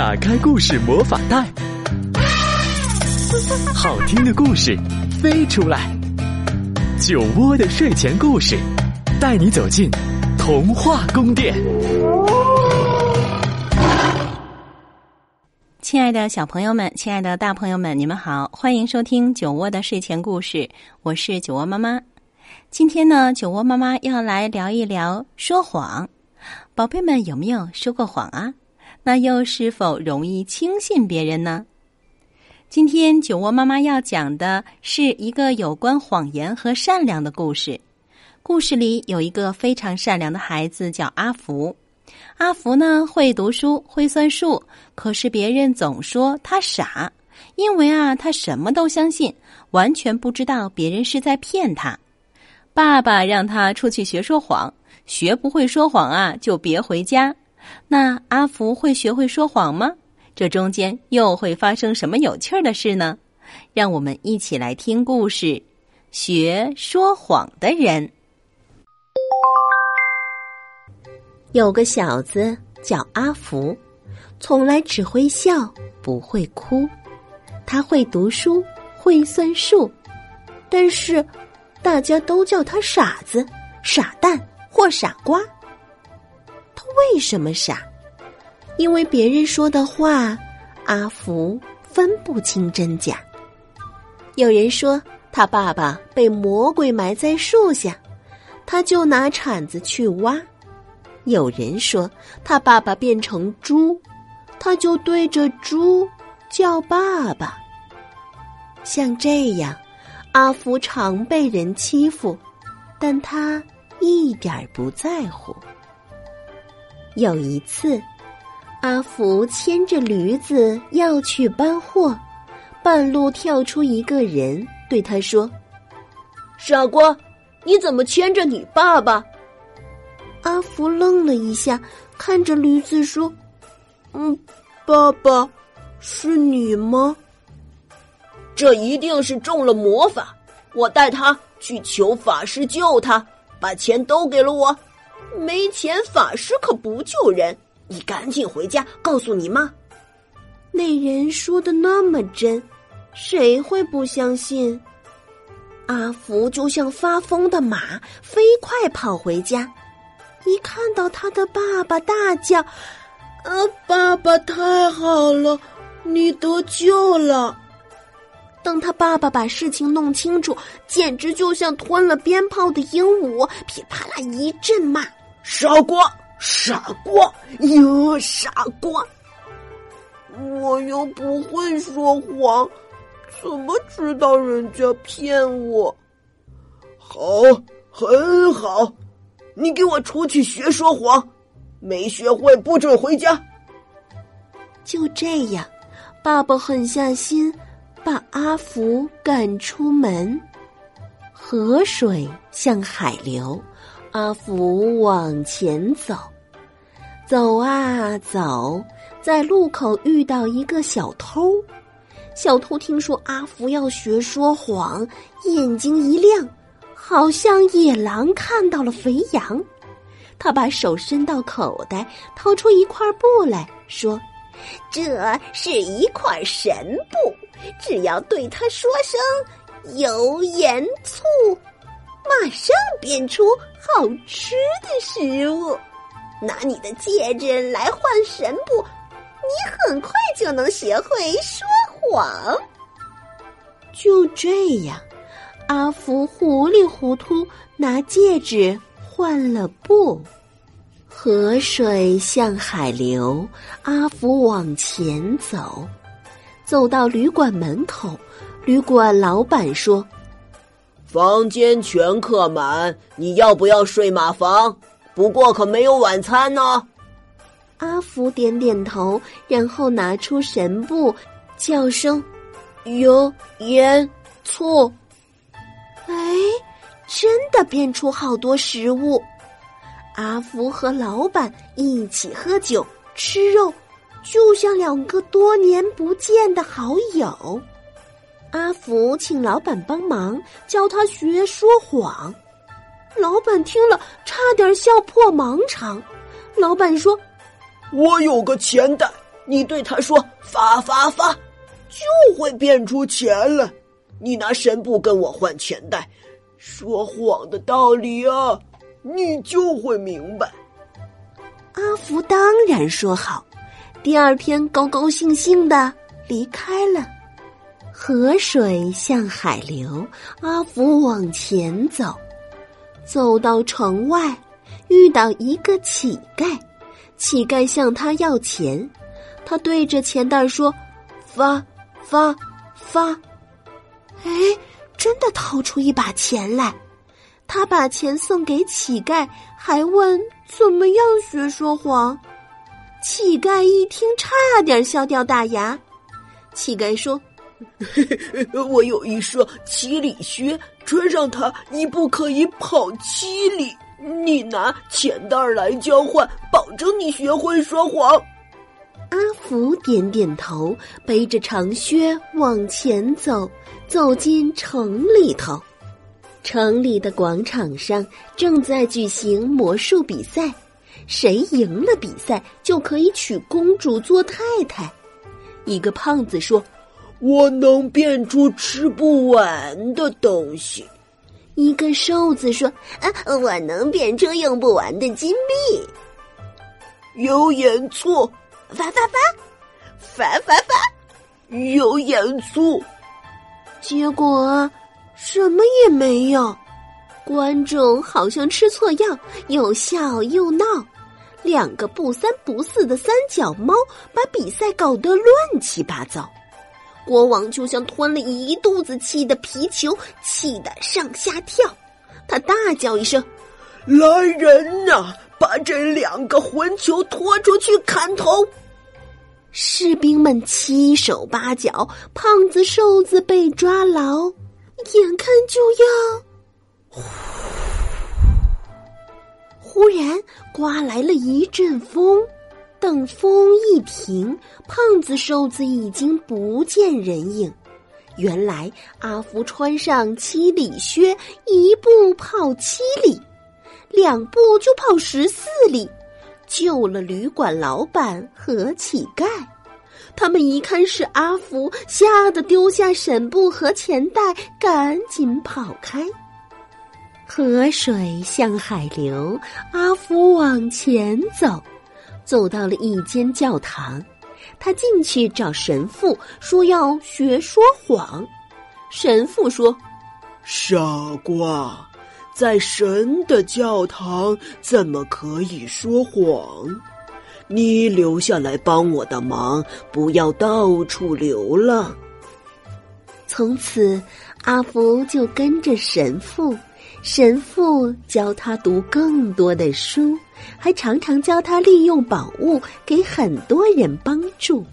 打开故事魔法袋，好听的故事飞出来。酒窝的睡前故事，带你走进童话宫殿。亲爱的小朋友们，亲爱的大朋友们，你们好，欢迎收听酒窝的睡前故事，我是酒窝妈妈。今天呢，酒窝妈妈要来聊一聊说谎。宝贝们有没有说过谎啊？那又是否容易轻信别人呢？今天酒窝妈妈要讲的是一个有关谎言和善良的故事。故事里有一个非常善良的孩子，叫阿福。阿福呢会读书，会算数，可是别人总说他傻，因为啊他什么都相信，完全不知道别人是在骗他。爸爸让他出去学说谎，学不会说谎啊就别回家。那阿福会学会说谎吗？这中间又会发生什么有趣的事呢？让我们一起来听故事《学说谎的人》。有个小子叫阿福，从来只会笑不会哭。他会读书，会算数，但是大家都叫他傻子、傻蛋或傻瓜。他为什么傻？因为别人说的话，阿福分不清真假。有人说他爸爸被魔鬼埋在树下，他就拿铲子去挖。有人说他爸爸变成猪，他就对着猪叫爸爸。像这样，阿福常被人欺负，但他一点不在乎。有一次，阿福牵着驴子要去搬货，半路跳出一个人，对他说：“傻瓜，你怎么牵着你爸爸？”阿福愣了一下，看着驴子说：“嗯，爸爸，是你吗？这一定是中了魔法。我带他去求法师救他，把钱都给了我。没钱，法师可不救人。你赶紧回家告诉你妈。”那人说的那么真，谁会不相信？阿福就像发疯的马，飞快跑回家。一看到他的爸爸，大叫：“啊，爸爸，太好了，你得救了！”等他爸爸把事情弄清楚，简直就像吞了鞭炮的鹦鹉，噼啪啦一阵骂：“傻瓜，傻瓜，哟，傻瓜！我又不会说谎，怎么知道人家骗我？好，很好。”你给我出去学说谎，没学会不准回家。就这样，爸爸狠下心，把阿福赶出门。河水向海流，阿福往前走，走啊走，在路口遇到一个小偷。小偷听说阿福要学说谎，眼睛一亮。好像野狼看到了肥羊，他把手伸到口袋，掏出一块布来说：“这是一块神布，只要对他说声‘油盐醋’，马上变出好吃的食物。拿你的戒指来换神布，你很快就能学会说谎。”就这样。阿福糊里糊涂拿戒指换了布，河水向海流，阿福往前走，走到旅馆门口，旅馆老板说：“房间全客满，你要不要睡马房？不过可没有晚餐呢。”阿福点点头，然后拿出神布，叫声：“油盐醋。”哎，真的变出好多食物。阿福和老板一起喝酒吃肉，就像两个多年不见的好友。阿福请老板帮忙教他学说谎，老板听了差点笑破盲肠。老板说：“我有个钱袋，你对他说发发发，就会变出钱来。你拿神布跟我换钱袋，说谎的道理啊，你就会明白。阿福当然说好，第二天高高兴兴的离开了。河水向海流，阿福往前走，走到城外，遇到一个乞丐。乞丐向他要钱，他对着钱袋说：“发，发，发。”哎，真的掏出一把钱来。他把钱送给乞丐，还问怎么样学说谎。乞丐一听，差点笑掉大牙。乞丐说：“ 我有一双七里靴，穿上它一步可以跑七里。你拿钱袋来交换，保证你学会说谎。”阿福点点头，背着长靴往前走，走进城里头。城里的广场上正在举行魔术比赛，谁赢了比赛就可以娶公主做太太。一个胖子说：“我能变出吃不完的东西。”一个瘦子说：“啊，我能变出用不完的金币。”有演错，发发发，发发发，有演错，结果。什么也没有，观众好像吃错药，又笑又闹。两个不三不四的三脚猫把比赛搞得乱七八糟。国王就像吞了一肚子气的皮球，气得上下跳。他大叫一声：“来人呐，把这两个混球拖出去砍头！”士兵们七手八脚，胖子瘦子被抓牢。眼看就要，忽然刮来了一阵风，等风一停，胖子瘦子已经不见人影。原来阿福穿上七里靴，一步跑七里，两步就跑十四里，救了旅馆老板和乞丐。他们一看是阿福，吓得丢下沈布和钱袋，赶紧跑开。河水向海流，阿福往前走，走到了一间教堂。他进去找神父，说要学说谎。神父说：“傻瓜，在神的教堂怎么可以说谎？”你留下来帮我的忙，不要到处流浪。从此，阿福就跟着神父，神父教他读更多的书，还常常教他利用宝物给很多人帮助。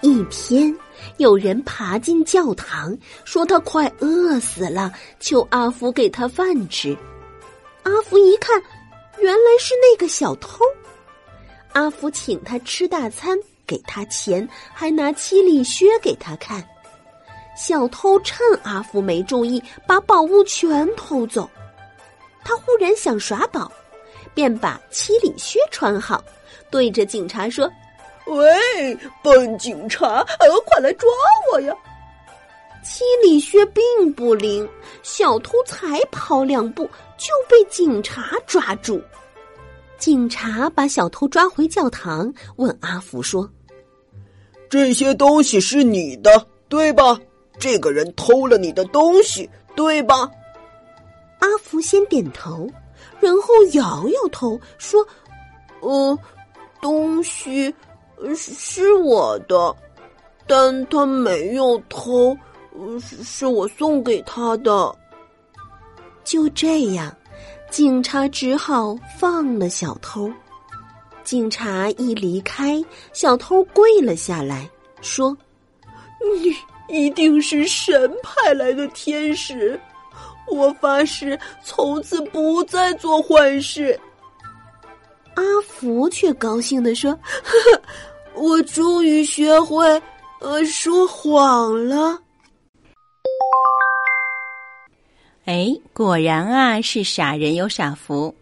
一天，有人爬进教堂，说他快饿死了，求阿福给他饭吃。阿福一看，原来是那个小偷。阿福请他吃大餐，给他钱，还拿七里靴给他看。小偷趁阿福没注意，把宝物全偷走。他忽然想耍宝，便把七里靴穿好，对着警察说：“喂，笨警察，呃，快来抓我呀！”七里靴并不灵，小偷才跑两步就被警察抓住。警察把小偷抓回教堂，问阿福说：“这些东西是你的，对吧？这个人偷了你的东西，对吧？”阿福先点头，然后摇摇头说：“呃，东西是我的，但他没有偷，是我送给他的。”就这样。警察只好放了小偷。警察一离开，小偷跪了下来，说：“你一定是神派来的天使，我发誓从此不再做坏事。”阿福却高兴的说：“呵呵，我终于学会呃说谎了。”哎，果然啊，是傻人有傻福。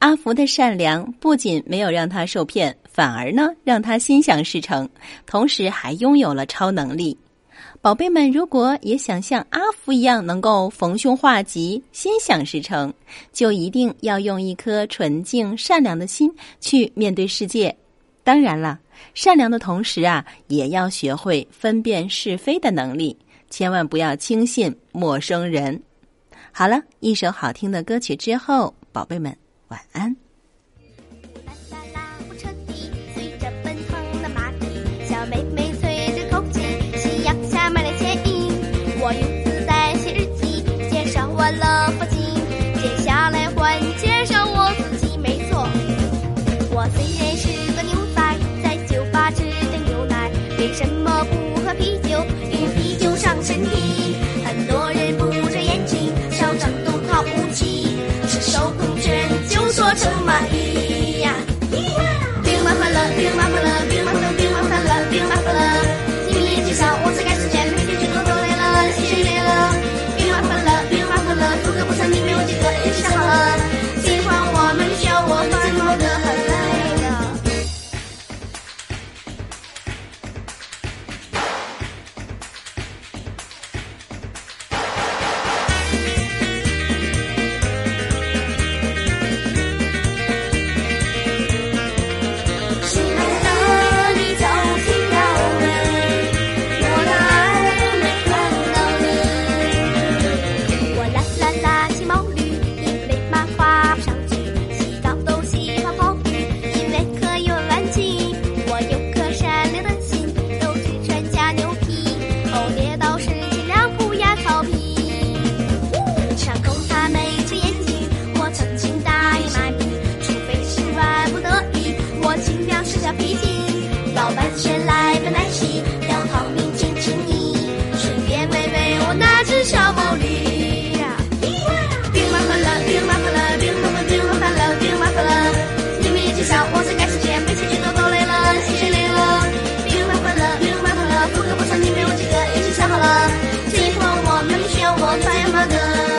阿福的善良不仅没有让他受骗，反而呢让他心想事成，同时还拥有了超能力。宝贝们如果也想像阿福一样能够逢凶化吉心想事成就一定要用一颗纯净善良的心去面对世界当然了善良的同时啊也要学会分辨是非的能力千万不要轻信陌生人。好了一首好听的歌曲之后宝贝们晚安。我发现